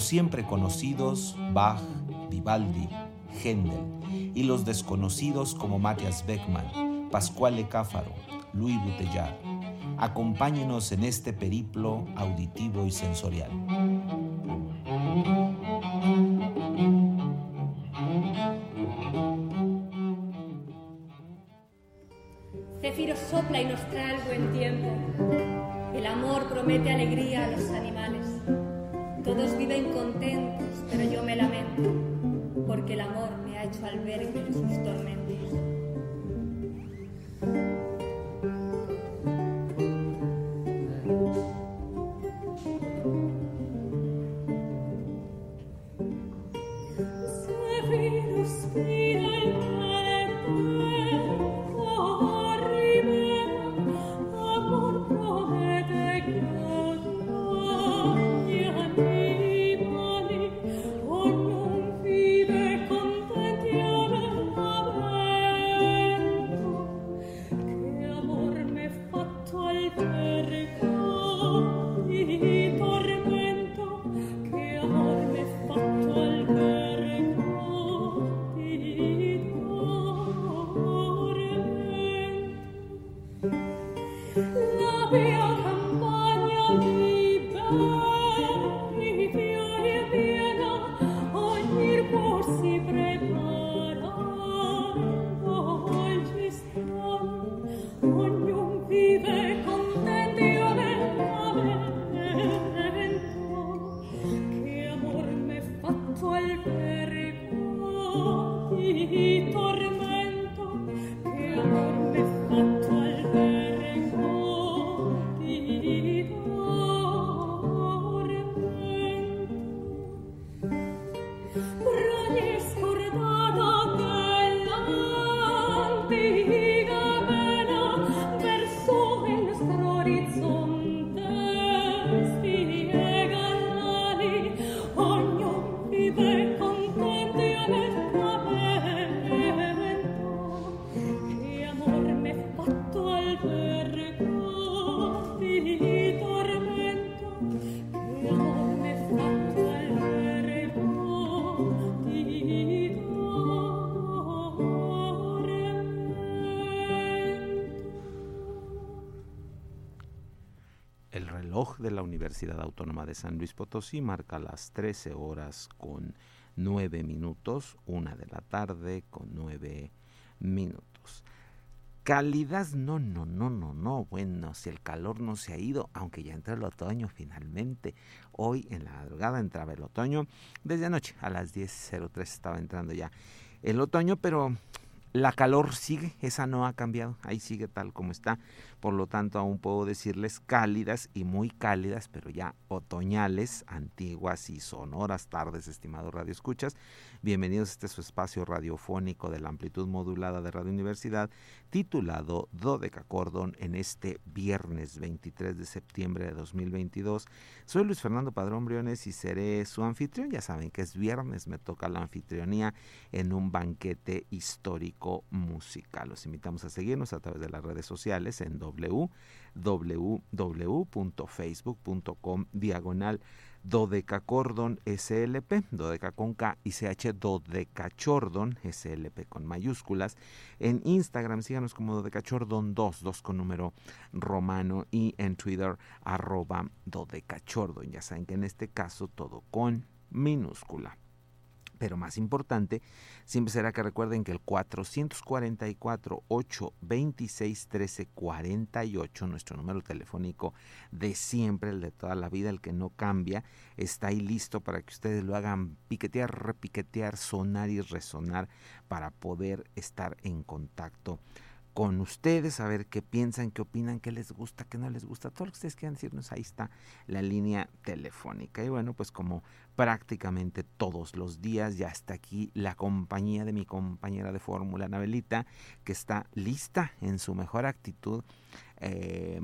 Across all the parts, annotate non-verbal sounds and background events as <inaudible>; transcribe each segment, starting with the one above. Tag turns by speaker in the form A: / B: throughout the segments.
A: Los siempre conocidos Bach, Vivaldi, Händel y los desconocidos como Matthias Beckmann, Pascual Cáfaro, Louis Bouteillard. Acompáñenos en este periplo auditivo y sensorial.
B: Cefiro sopla y nos trae el buen tiempo. El amor promete alegría a los animales. De
A: la Universidad Autónoma de San Luis Potosí marca las 13 horas con 9 minutos, una de la tarde con 9 minutos. Cálidas, no, no, no, no, no. Bueno, si el calor no se ha ido, aunque ya entra el otoño finalmente. Hoy en la madrugada entraba el otoño. Desde anoche a las 10.03 estaba entrando ya el otoño, pero la calor sigue, esa no ha cambiado, ahí sigue tal como está. Por lo tanto, aún puedo decirles cálidas y muy cálidas, pero ya otoñales, antiguas y sonoras tardes, estimados radioescuchas. Bienvenidos a este su espacio radiofónico de la amplitud modulada de Radio Universidad, titulado Dodeca Cordón en este viernes 23 de septiembre de 2022. Soy Luis Fernando Padrón Briones y seré su anfitrión. Ya saben que es viernes, me toca la anfitrionía en un banquete histórico musical. Los invitamos a seguirnos a través de las redes sociales en www.facebook.com diagonal Dodecacordon SLP, Dodeca con K y CH Dodecachordon SLP con mayúsculas. En Instagram síganos como Dodecachordon 2, 2 con número romano y en Twitter arroba Dodecachordon. Ya saben que en este caso todo con minúscula. Pero más importante, siempre será que recuerden que el 444 826 1348 nuestro número telefónico de siempre, el de toda la vida, el que no cambia, está ahí listo para que ustedes lo hagan piquetear, repiquetear, sonar y resonar para poder estar en contacto con ustedes, a ver qué piensan, qué opinan, qué les gusta, qué no les gusta, todo lo que ustedes quieran decirnos, ahí está la línea telefónica. Y bueno, pues como prácticamente todos los días ya está aquí la compañía de mi compañera de fórmula, Anabelita, que está lista en su mejor actitud. Eh,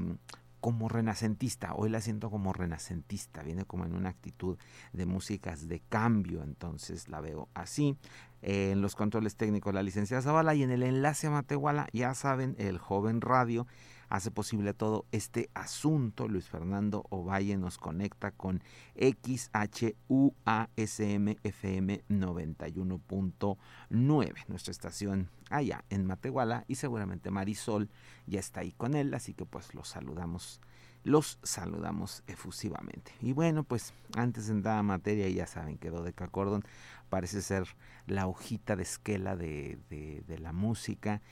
A: como renacentista, hoy la siento como renacentista, viene como en una actitud de músicas de cambio, entonces la veo así. en los controles técnicos la licenciada Zavala y en el enlace a Matehuala, ya saben, el joven radio hace posible todo este asunto. Luis Fernando Ovalle nos conecta con XHUASM FM 91.9, nuestra estación allá en Matehuala y seguramente Marisol ya está ahí con él, así que pues los saludamos los saludamos efusivamente. Y bueno, pues antes de entrar a materia, ya saben que Dodeca Cordon parece ser la hojita de esquela de, de la música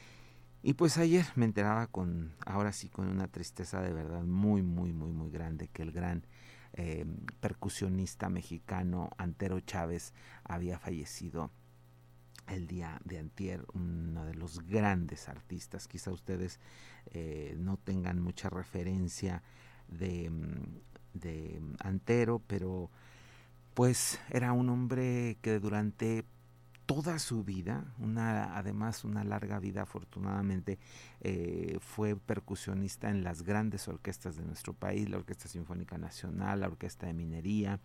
A: y pues ayer me enteraba con, ahora sí, con una tristeza de verdad muy, muy, muy, muy grande que el gran eh, percusionista mexicano Antero Chávez había fallecido el día de antier, uno de los grandes artistas. Quizá ustedes eh, no tengan mucha referencia de, de Antero, pero pues era un hombre que durante toda su vida, una, además una larga vida afortunadamente, eh, fue percusionista en las grandes orquestas de nuestro país, la Orquesta Sinfónica Nacional, la Orquesta de Minería,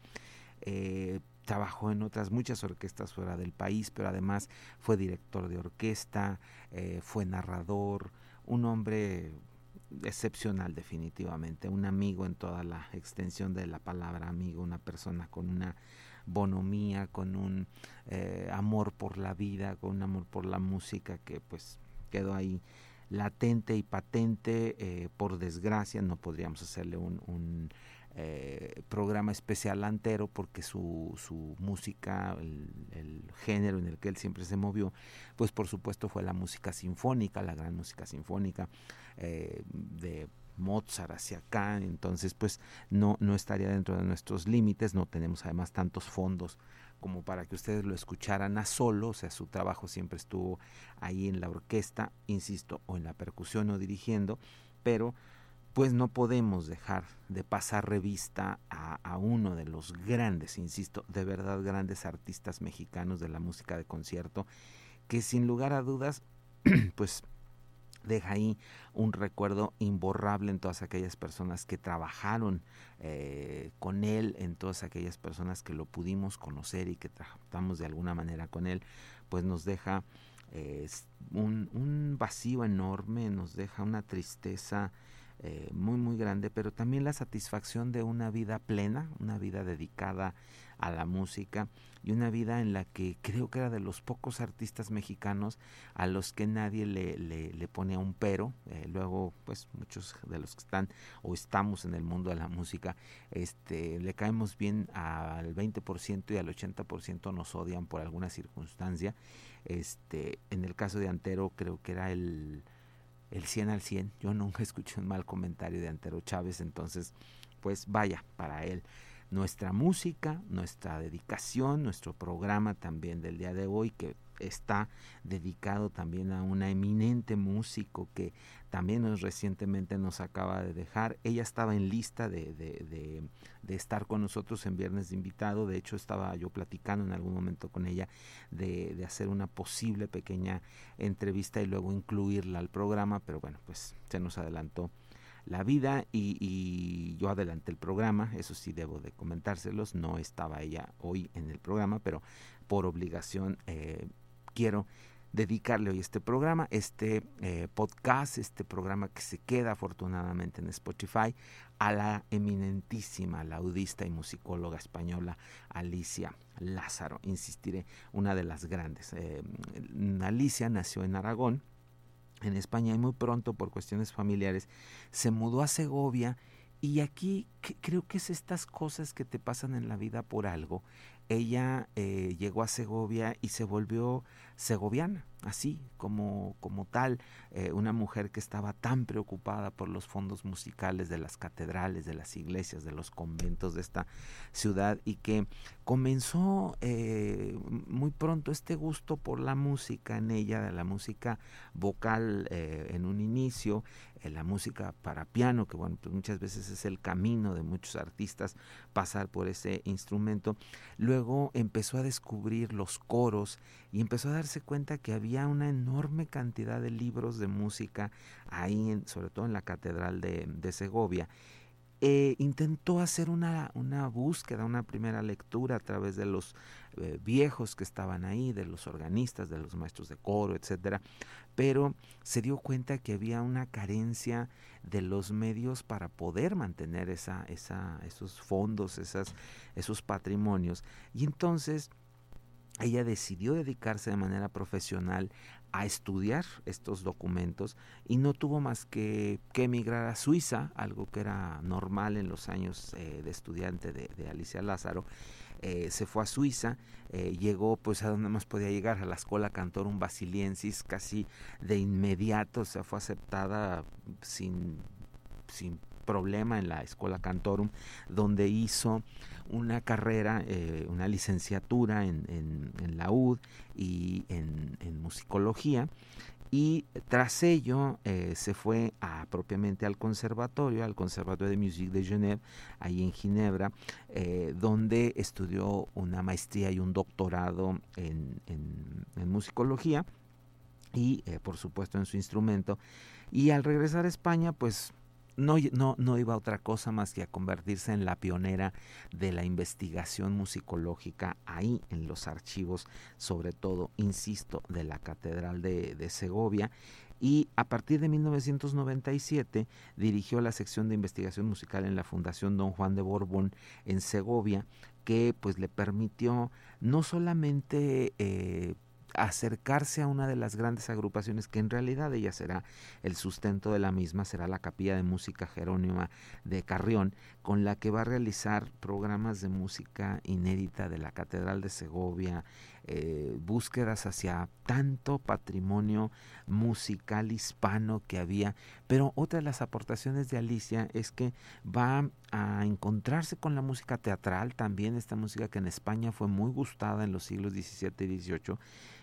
A: eh, trabajó en otras muchas orquestas fuera del país, pero además fue director de orquesta, eh, fue narrador, un hombre excepcional definitivamente, un amigo en toda la extensión de la palabra amigo, una persona con una bonomía, con un eh, amor por la vida, con un amor por la música que pues quedó ahí latente y patente. Eh, por desgracia no podríamos hacerle un, eh, programa especial antero porque su, su música, el, el, género en el que él siempre se movió, pues por supuesto fue la música sinfónica, la gran música sinfónica de Mozart hacia acá, entonces pues no, no estaría dentro de nuestros límites, no tenemos además tantos fondos como para que ustedes lo escucharan a solo, o sea, su trabajo siempre estuvo ahí en la orquesta, insisto, o en la percusión o dirigiendo, pero pues no podemos dejar de pasar revista a, a, uno de los grandes, insisto, de verdad grandes artistas mexicanos de la música de concierto, que sin lugar a dudas, <clears throat> pues deja ahí un recuerdo imborrable en todas aquellas personas que trabajaron eh, con él, en todas aquellas personas que lo pudimos conocer y que tratamos de alguna manera con él, pues nos deja eh, un, vacío enorme, nos deja una tristeza eh, muy muy grande, pero también la satisfacción de una vida plena, una vida dedicada a la música y una vida en la que creo que era de los pocos artistas mexicanos a los que nadie le, le, le ponía un pero. Eh, luego, pues muchos de los que están o estamos en el mundo de la música, este, le caemos bien al 20% y al 80% nos odian por alguna circunstancia. Este, en el caso de Antero creo que era el, el 100 al 100. Yo nunca <laughs> escuché un mal comentario de Antero Chávez, entonces, pues vaya para él nuestra música, nuestra dedicación, nuestro programa también del día de hoy que está dedicado también a una eminente músico que también nos recientemente nos acaba de dejar. Ella estaba en lista de, de, de, de, estar con nosotros en Viernes de Invitado. De hecho, estaba yo platicando en algún momento con ella de, de hacer una posible pequeña entrevista y luego incluirla al programa, pero bueno, pues se nos adelantó la vida y, yo adelanté el programa, eso sí debo de comentárselos, no estaba ella hoy en el programa, pero por obligación eh, quiero dedicarle hoy este programa, este eh, podcast, este programa que se queda afortunadamente en Spotify, a la eminentísima laudista y musicóloga española Alicia Lázaro. Insistiré, una de las grandes. Eh, Alicia nació en Aragón, en España y muy pronto por cuestiones familiares se mudó a Segovia y aquí creo que es estas cosas que te pasan en la vida por algo. Ella eh, llegó a Segovia y se volvió segoviana, así como, como tal, eh, una mujer que estaba tan preocupada por los fondos musicales de las catedrales, de las iglesias, de los conventos de esta ciudad y que comenzó eh, muy pronto este gusto por la música en ella, de la música vocal eh, en un inicio, la música para piano, que bueno, pues muchas veces es el camino de muchos artistas pasar por ese instrumento. Luego empezó a descubrir los coros y empezó a darse cuenta que había una enorme cantidad de libros de música ahí, sobre todo en la Catedral de, Segovia. Eh, intentó hacer una, una, búsqueda, una primera lectura a través de los eh, viejos que estaban ahí, de los organistas, de los maestros de coro, etcétera, pero se dio cuenta que había una carencia de los medios para poder mantener esa, esa, esos fondos, esas, esos patrimonios. Y entonces ella decidió dedicarse de manera profesional a estudiar estos documentos y no tuvo más que, que emigrar a Suiza, algo que era normal en los años eh, de estudiante de, Alicia Lázaro. Eh, se fue a Suiza, eh, llegó pues a donde más podía llegar, a la Escuela Cantorum Basiliensis, casi de inmediato, se fue aceptada sin, sin problema en la Escuela Cantorum, donde hizo una carrera, eh, una licenciatura en, la UD y en, musicología. Y tras ello eh, se fue a, propiamente al conservatorio, al Conservatorio de Musique de Genève, ahí en Ginebra, eh, donde estudió una maestría y un doctorado en, en musicología y por supuesto en su instrumento. Y al regresar a España, pues no, no, no iba a otra cosa más que a convertirse en la pionera de la investigación musicológica ahí en los archivos, sobre todo, insisto, de la Catedral de, de Segovia. Y a partir de 1997 dirigió la sección de investigación musical en la Fundación Don Juan de Borbón en Segovia, que pues le permitió no solamente eh, acercarse a una de las grandes agrupaciones que en realidad ella será el sustento de la misma, será la Capilla de Música Jerónima de Carrión, con la que va a realizar programas de música inédita de la Catedral de Segovia, eh, búsquedas hacia tanto patrimonio musical hispano que había. Pero otra de las aportaciones de Alicia es que va a encontrarse con la música teatral, también esta música que en España fue muy gustada en los siglos XVII y XVIII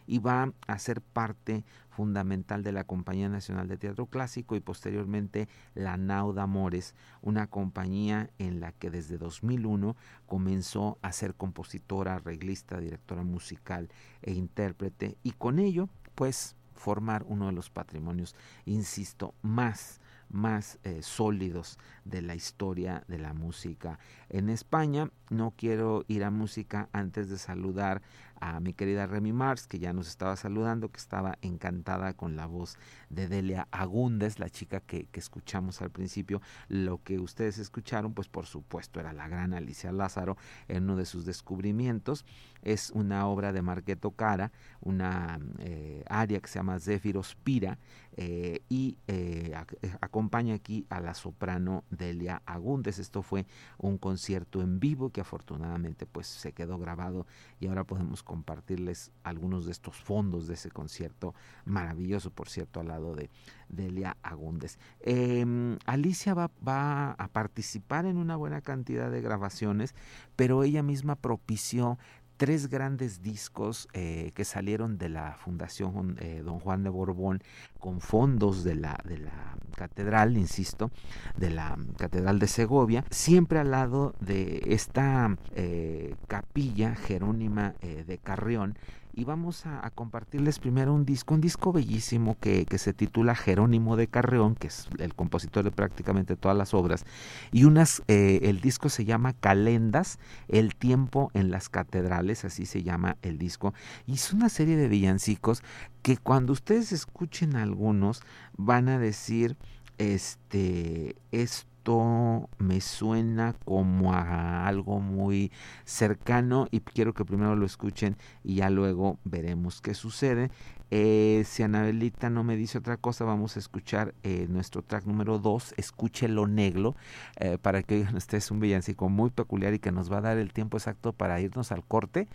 A: y va a ser parte fundamental de la Compañía Nacional de Teatro Clásico y posteriormente la Nauda Amores, una compañía en la que desde 2001 comenzó a ser compositora, arreglista, directora musical e intérprete y con ello pues formar uno de los patrimonios, insisto, más más eh, sólidos de la historia de la música en España. No quiero ir a música antes de saludar a mi querida Remy Mars, que ya nos estaba saludando, que estaba encantada con la voz de Delia Agúndez, la chica que, escuchamos al principio. Lo que ustedes escucharon, pues por supuesto, era la gran Alicia Lázaro en uno de sus descubrimientos. Es una obra de Marqueto Cara, una eh, área que se llama Zéfiros Pira, eh, y eh, acompaña aquí a la soprano Delia Agúndez. Esto fue un concierto en vivo que afortunadamente pues se quedó grabado y ahora podemos compartirles algunos de estos fondos de ese concierto maravilloso, por cierto, al lado de Delia Agúndez. Em, Alicia va a participar en una buena cantidad de grabaciones, pero ella misma propició tres grandes discos eh, que salieron de la Fundación eh, Don Juan de Borbón con fondos de la, de la catedral, insisto, de la Catedral de Segovia, siempre al lado de esta eh, capilla jerónima de Carrión y vamos a, compartirles primero un disco, un disco bellísimo que, se titula Jerónimo de Carreón, que es el compositor de prácticamente todas las obras, y unas, eh, el disco se llama Calendas, el tiempo en las catedrales, así se llama el disco, y es una serie de villancicos que cuando ustedes escuchen algunos van a decir, este, es
C: esto me suena como a algo muy cercano y quiero que primero lo escuchen y ya luego veremos qué sucede. Eh, si Anabelita no me dice otra cosa, vamos a escuchar eh, nuestro track número 2, Escuche lo Negro, eh, para que oigan ustedes un villancico muy peculiar y que nos va a dar el tiempo exacto para irnos al corte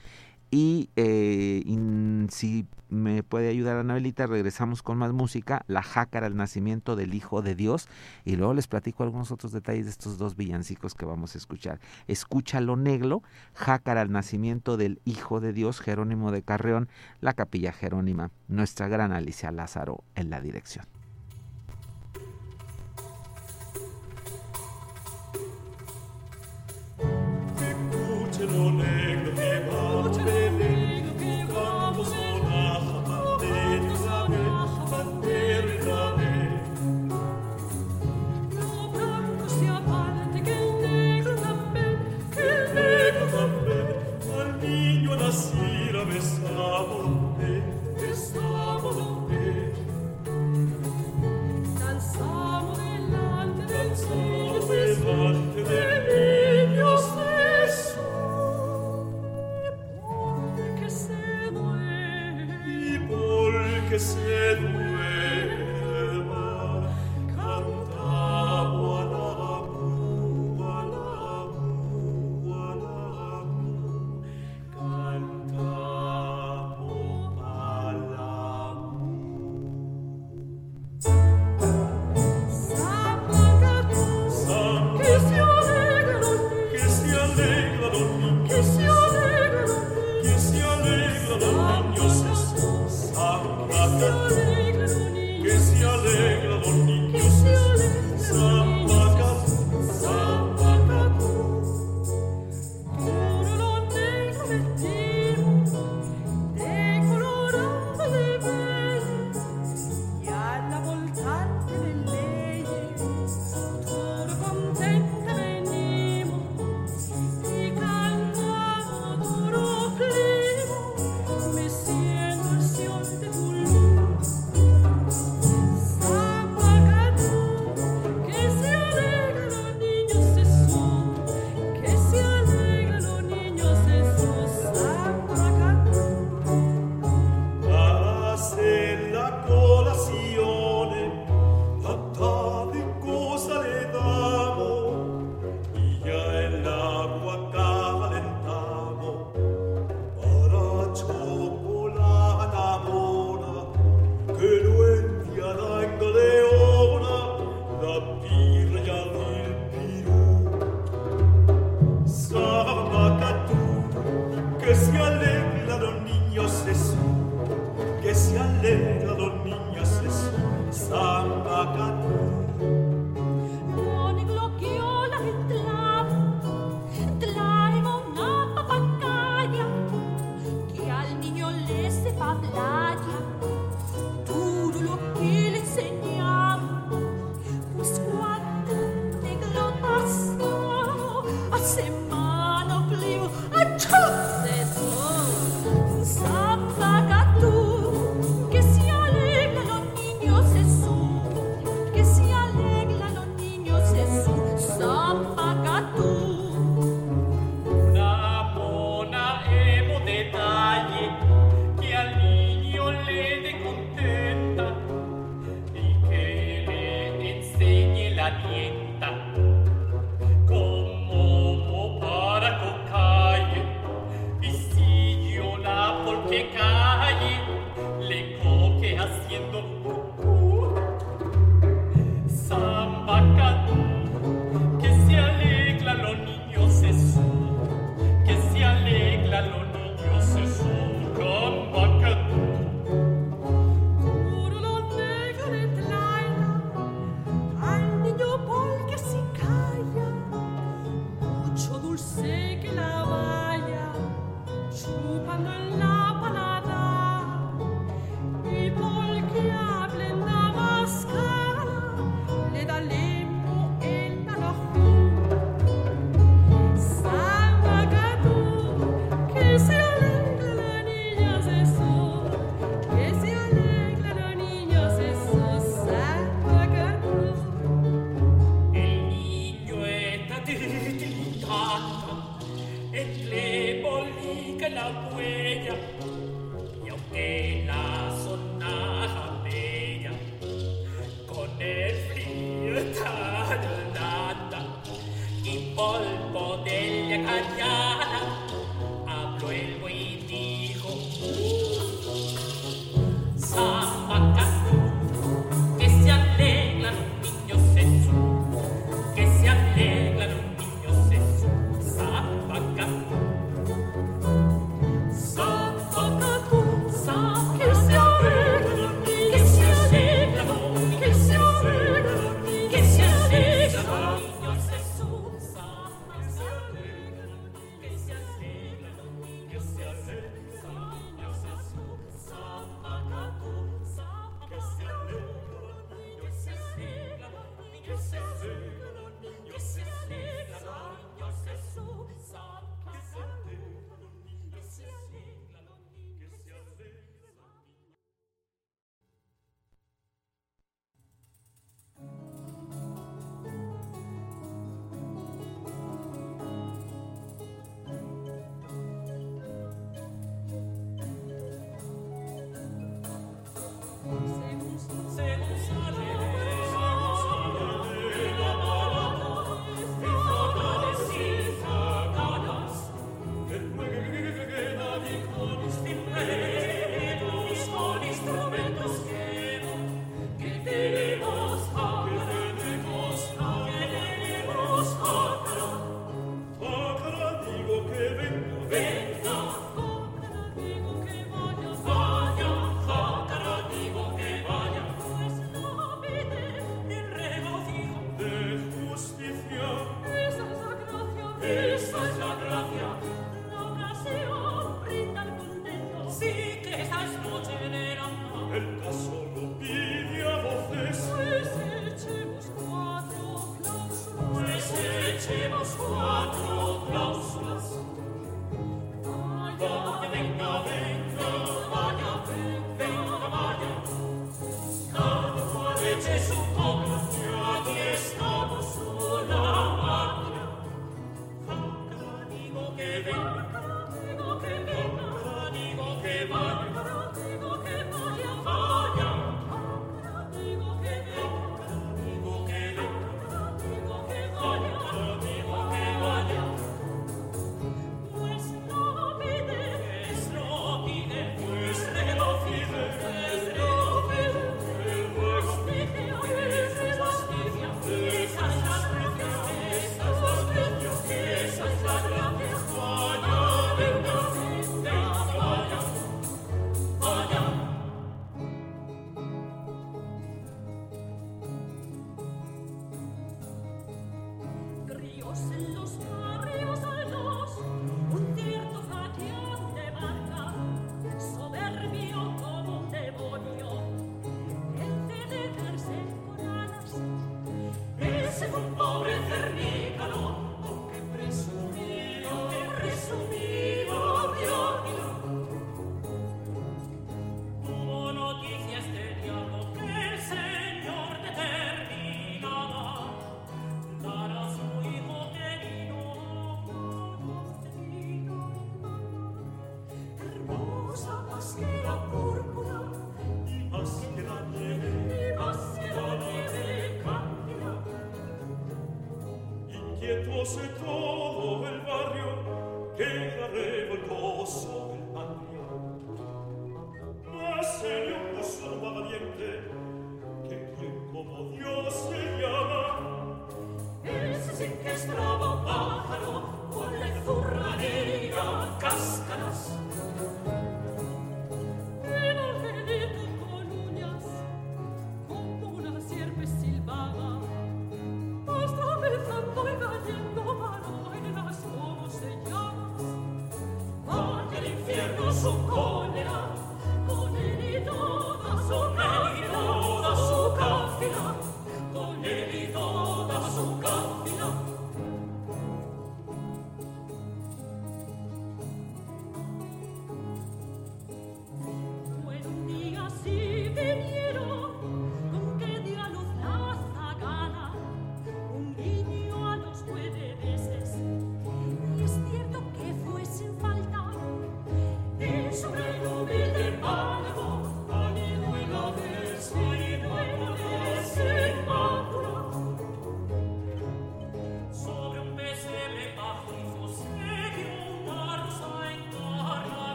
C: y, eh, si me puede ayudar Anabelita, regresamos con más música, La Jácara, el nacimiento del Hijo de Dios, y luego les platico algunos otros detalles de estos dos villancicos que vamos a escuchar. Escucha lo negro, Jácara, el nacimiento del Hijo de Dios, Jerónimo de Carreón, la Capilla Jerónima, nuestra gran Alicia Lázaro en la dirección. Su cólera,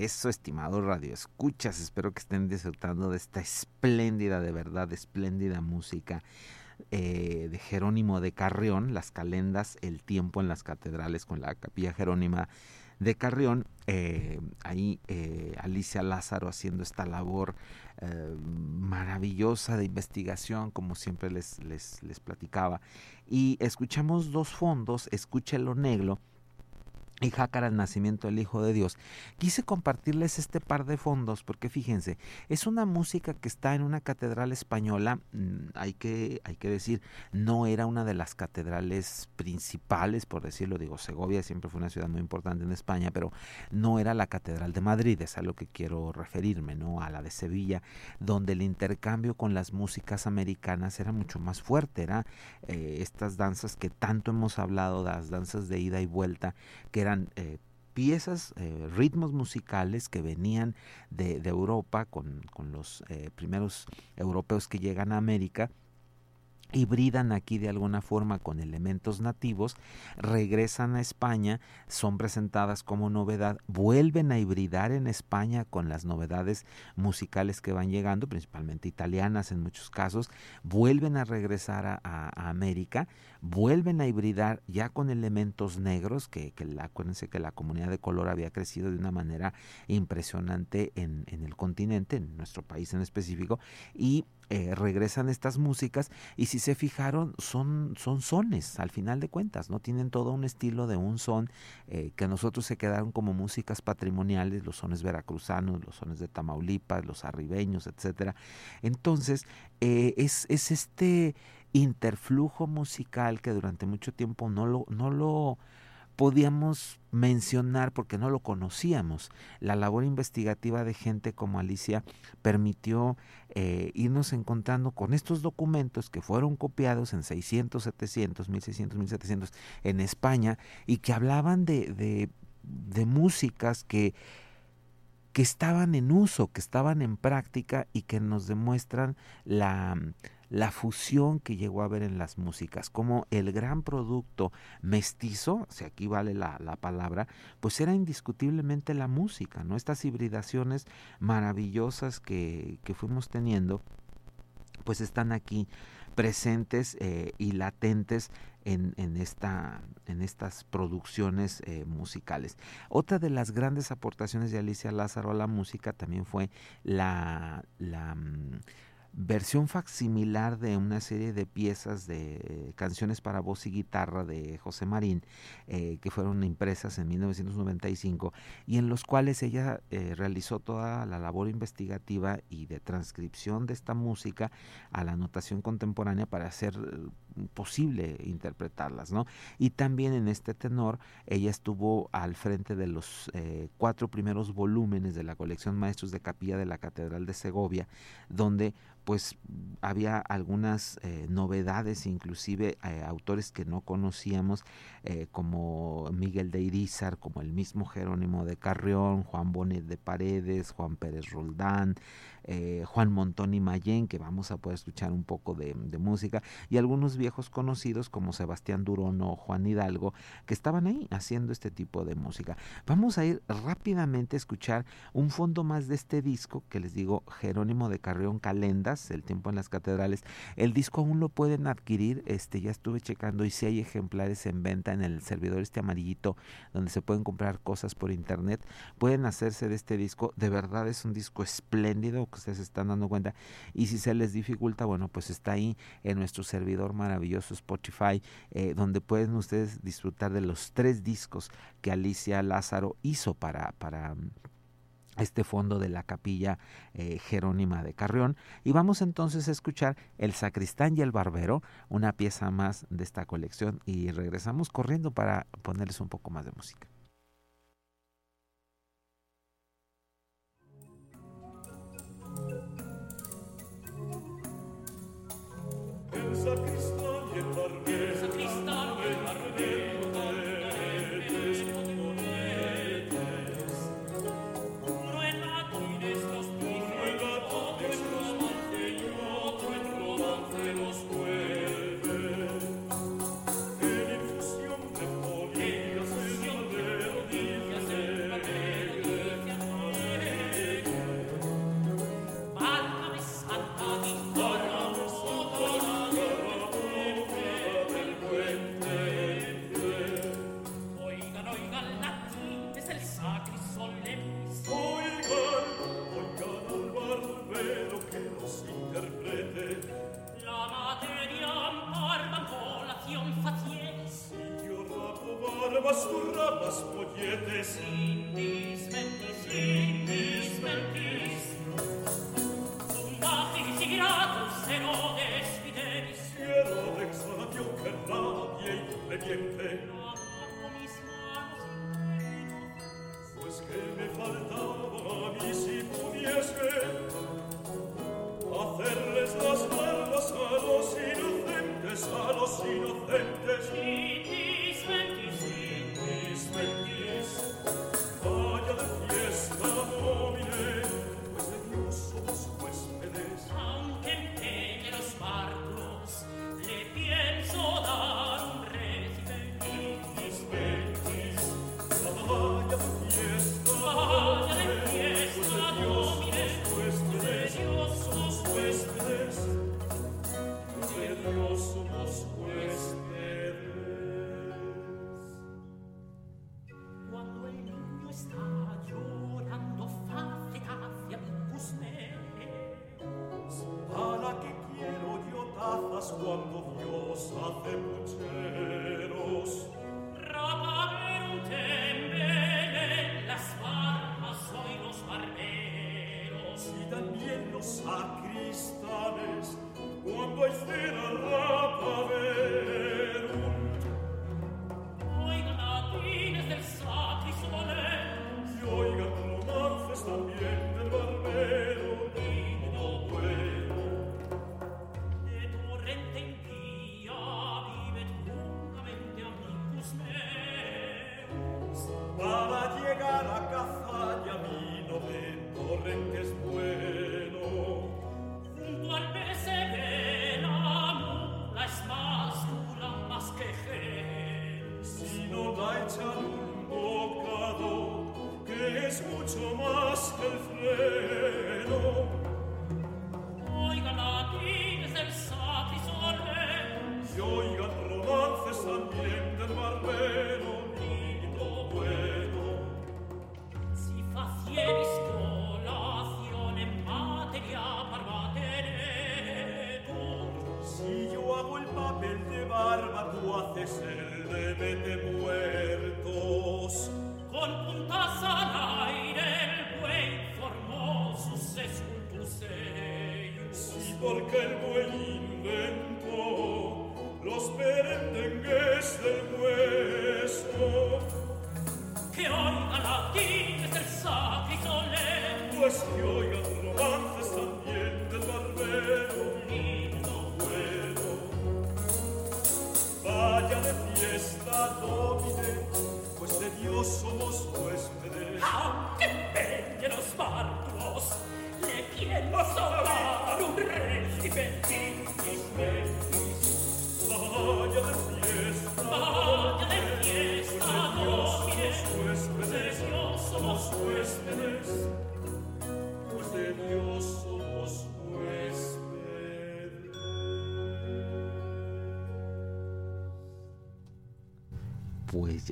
A: regreso, estimados radioescuchas. Espero que estén disfrutando de esta espléndida, de verdad, espléndida música eh, de Jerónimo de Carrión, las calendas, el tiempo en las catedrales con la capilla Jerónima de Carrión. Eh, ahí eh, Alicia Lázaro haciendo esta labor maravillosa de investigación, como siempre les, les, les platicaba. Y escuchamos dos fondos, Escúchelo Negro y Jácara el nacimiento del Hijo de Dios. Quise compartirles este par de fondos porque fíjense, es una música que está en una catedral española, mm, hay que, hay que decir, no era una de las catedrales principales, por decirlo, digo, Segovia siempre fue una ciudad muy importante en España, pero no era la catedral de Madrid, es a lo que quiero referirme, ¿no? A la de Sevilla, donde el intercambio con las músicas americanas era mucho más fuerte, era eh, estas danzas que tanto hemos hablado, las danzas de ida y vuelta, que eran eh, piezas, eh, ritmos musicales que venían de, Europa con, los eh, primeros europeos que llegan a América hibridan aquí de alguna forma con elementos nativos, regresan a España, son presentadas como novedad, vuelven a hibridar en España con las novedades musicales que van llegando, principalmente italianas en muchos casos, vuelven a regresar a, América, vuelven a hibridar ya con elementos negros, que, acuérdense que la comunidad de color había crecido de una manera impresionante en, en el continente, en nuestro país en específico, y eh, regresan estas músicas y si se fijaron son, son sones al final de cuentas, no tienen todo un estilo de un son eh, que a nosotros se quedaron como músicas patrimoniales, los sones veracruzanos, los sones de Tamaulipas, los arribeños, etcétera. Entonces eh, es, es este interflujo musical que durante mucho tiempo no lo, no lo podíamos mencionar porque no lo conocíamos. La labor investigativa de gente como Alicia permitió eh, irnos encontrando con estos documentos que fueron copiados en 600, 700, 1600, 1700 en España y que hablaban de, de, de músicas que que estaban en uso, que estaban en práctica y que nos demuestran la, la fusión que llegó a haber en las músicas, como el gran producto mestizo, si aquí vale la, palabra, pues era indiscutiblemente la música, ¿no? Estas hibridaciones maravillosas que, que fuimos teniendo, pues están aquí presentes eh, y latentes en, en, esta, en estas producciones eh, musicales. Otra de las grandes aportaciones de Alicia Lázaro a la música también fue la, la mm, versión facsimilar de una serie de piezas de canciones para voz y guitarra de José Marín, eh, que fueron impresas en 1995, y en los cuales ella eh, realizó toda la labor investigativa y de transcripción de esta música a la notación contemporánea para hacer eh, posible interpretarlas, ¿no? Y también en este tenor, ella estuvo al frente de los cuatro primeros volúmenes de la colección Maestros de Capilla de la Catedral de Segovia, donde pues había algunas eh, novedades, inclusive eh, autores que no conocíamos, eh, como Miguel de Irizar, como el mismo Jerónimo de Carrión, Juan Bonet de Paredes, Juan Pérez Roldán, Juan Montón y Mayén, que vamos a poder escuchar un poco de, música, y algunos viejos conocidos como Sebastián Durón o Juan Hidalgo, que estaban ahí haciendo este tipo de música. Vamos a ir rápidamente a escuchar un fondo más de este disco, que les digo, Jerónimo de Carrión Calendas, El tiempo en las catedrales. El disco aún lo pueden adquirir, este ya estuve checando y si hay ejemplares en venta en el servidor este amarillito donde se pueden comprar cosas por internet, pueden hacerse de este disco. De verdad es un disco espléndido que ustedes están dando cuenta y si se les dificulta, bueno, pues está ahí en nuestro servidor maravilloso Spotify eh, donde pueden ustedes disfrutar de los tres discos que Alicia Lázaro hizo para para este fondo de la capilla eh, Jerónima de Carrión. Y vamos entonces a escuchar El Sacristán y el Barbero, una pieza más de esta colección. Y regresamos corriendo para ponerles un poco más de música.
C: El sacristán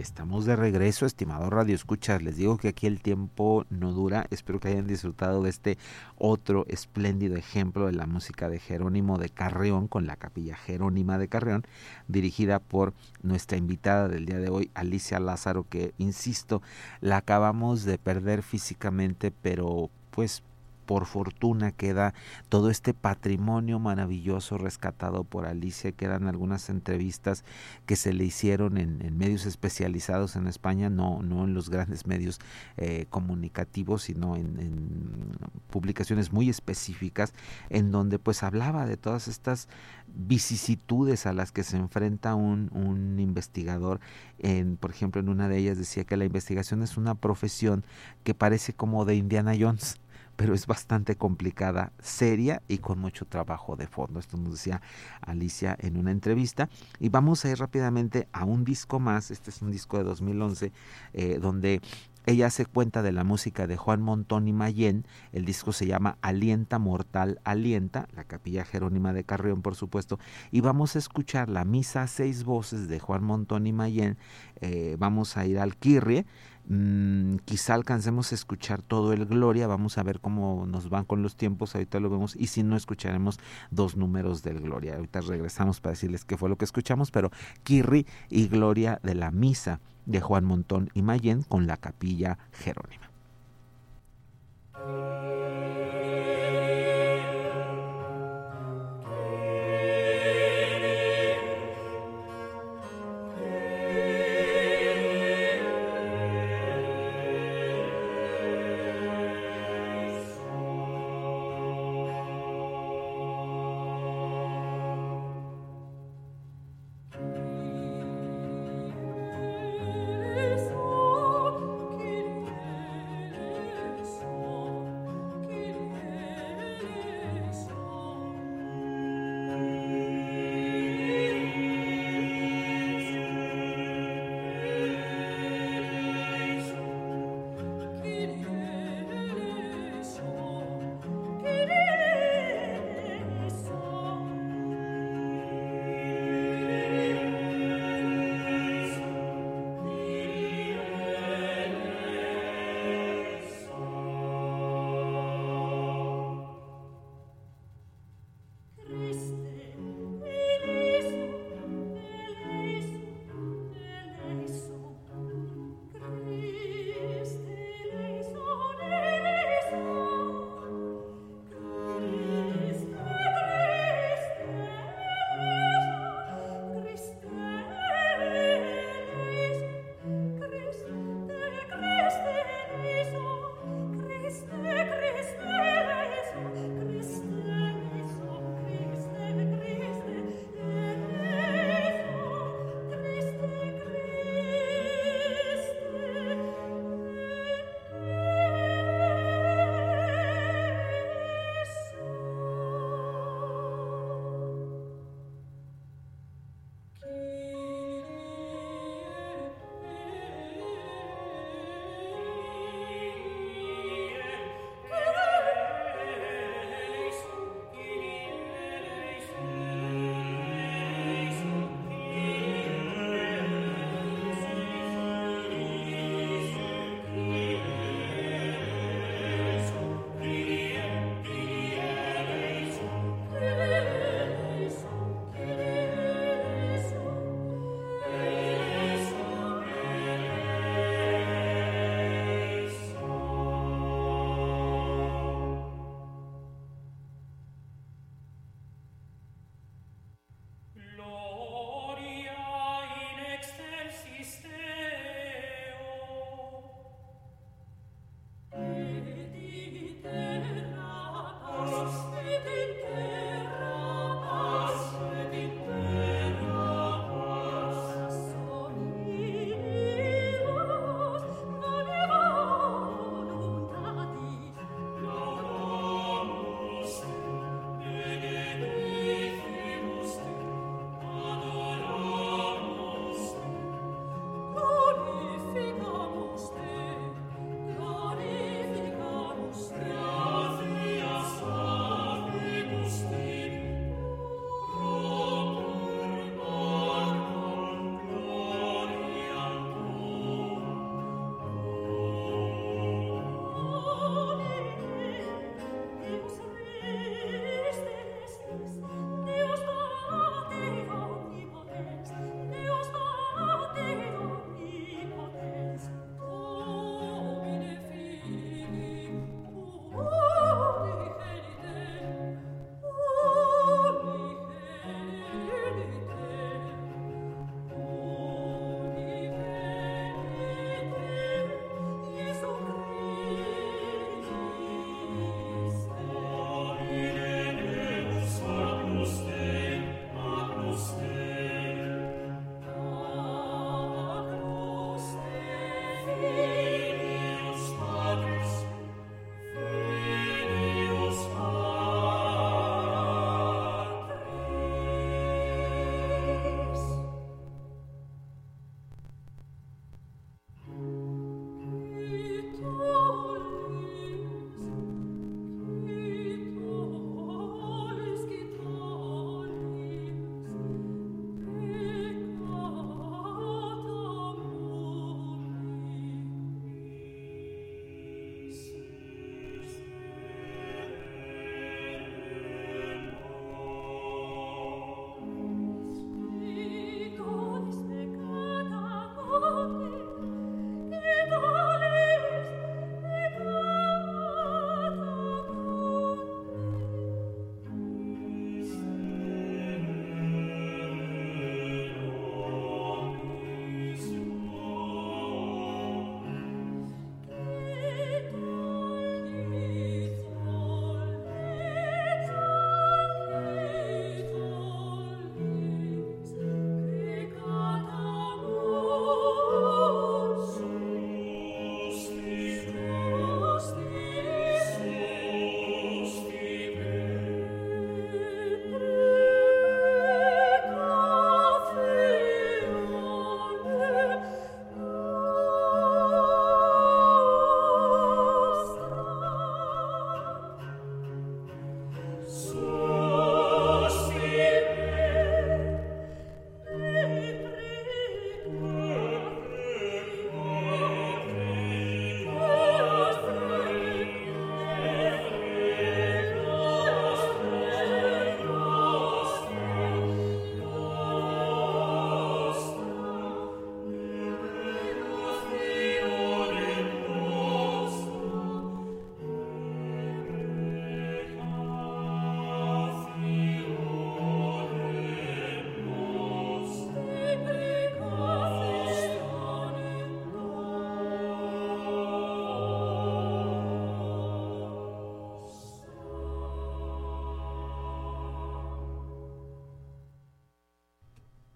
A: estamos de regreso, estimado Radio Escuchas. Les digo que aquí el tiempo no dura. Espero que hayan disfrutado de este otro espléndido ejemplo de la música de Jerónimo de Carreón con la Capilla Jerónima de Carreón, dirigida por nuestra invitada del día de hoy, Alicia Lázaro, que insisto, la acabamos de perder físicamente, pero pues por fortuna queda todo este patrimonio maravilloso rescatado por Alicia, quedan algunas entrevistas que se le hicieron en, medios especializados en España, no, no en los grandes medios eh, comunicativos, sino en, publicaciones muy específicas, en donde pues hablaba de todas estas vicisitudes a las que se enfrenta un, un investigador. En, por ejemplo, en una de ellas decía que la investigación es una profesión que parece como de Indiana Jones pero es bastante complicada, seria y con mucho trabajo de fondo. Esto nos decía Alicia en una entrevista. Y vamos a ir rápidamente a un disco más. Este es un disco de 2011 eh, donde ella se cuenta de la música de Juan Montón y Mayén. El disco se llama Alienta Mortal Alienta, la capilla Jerónima de Carrión, por supuesto. Y vamos a escuchar la misa a seis voces de Juan Montón y Mayén. Eh, vamos a ir al Kirrie Mm, quizá alcancemos a escuchar todo el Gloria, vamos a ver cómo nos van con los tiempos, ahorita lo vemos, y si no escucharemos dos números del Gloria. Ahorita regresamos para decirles qué fue lo que escuchamos, pero Kirri y Gloria de la Misa de Juan Montón y Mayén con la capilla Jerónima.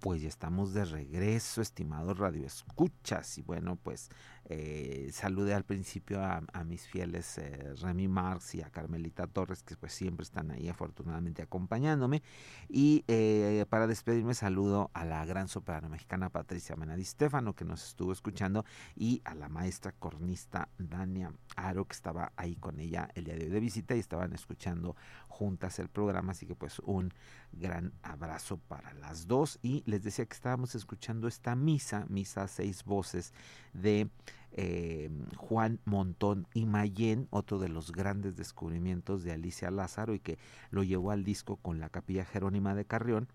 A: Pues ya estamos de regreso, estimados radioescuchas. Y bueno, pues eh, saludé al principio a, mis fieles eh, Remy Marx y a Carmelita Torres, que pues siempre están ahí afortunadamente acompañándome. Y eh, para despedirme saludo a la gran soprano mexicana Patricia Menadi Stefano, que nos estuvo escuchando, y a la maestra cornista Dania Aro, que estaba ahí con ella el día de hoy de visita y estaban escuchando juntas el programa. Así que pues un gran abrazo para las dos. Y les decía que estábamos escuchando esta misa, misa seis voces de eh, Juan Montón y Mayén, otro de los grandes descubrimientos de Alicia Lázaro y que lo llevó al disco con la Capilla Jerónima de Carrión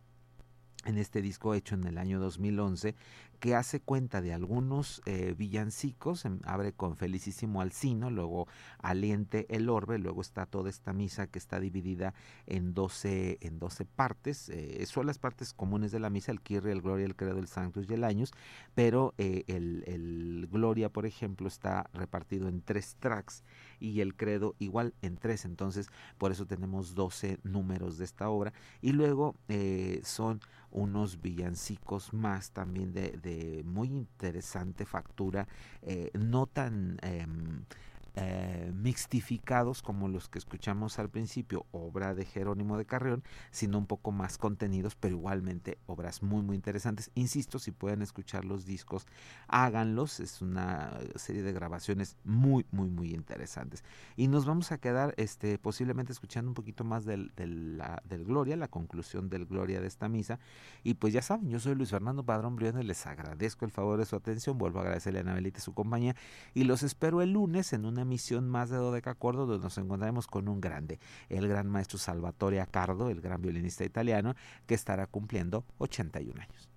A: en este disco hecho en el año 2011 que hace cuenta de algunos eh, villancicos, em, abre con Felicísimo Alcino, luego Aliente el Orbe, luego está toda esta misa que está dividida en 12, en 12 partes, eh, son las partes comunes de la misa, el Kirri, el Gloria, el Credo, el Sanctus y el Años, pero eh, el, el, Gloria, por ejemplo, está repartido en tres tracks y el Credo igual en tres, entonces por eso tenemos 12 números de esta obra y luego son unos villancicos más también de, de muy interesante factura, eh, no tan em, eh, mixtificados como los que escuchamos al principio, obra de Jerónimo de Carrión, sino un poco más contenidos, pero igualmente obras muy muy interesantes. Insisto, si pueden escuchar los discos, háganlos, es una serie de grabaciones muy muy muy interesantes. Y nos vamos a quedar este posiblemente escuchando un poquito más del, del, Gloria, la conclusión del Gloria de esta misa. Y pues ya saben, yo soy Luis Fernando Padrón Briones, les agradezco el favor de su atención, vuelvo a agradecerle a Anabelita su compañía y los espero el lunes en una misión más de Dodeca Acuerdo, donde nos encontraremos con un grande, el gran maestro Salvatore Accardo, el gran violinista italiano, que estará cumpliendo 81 años.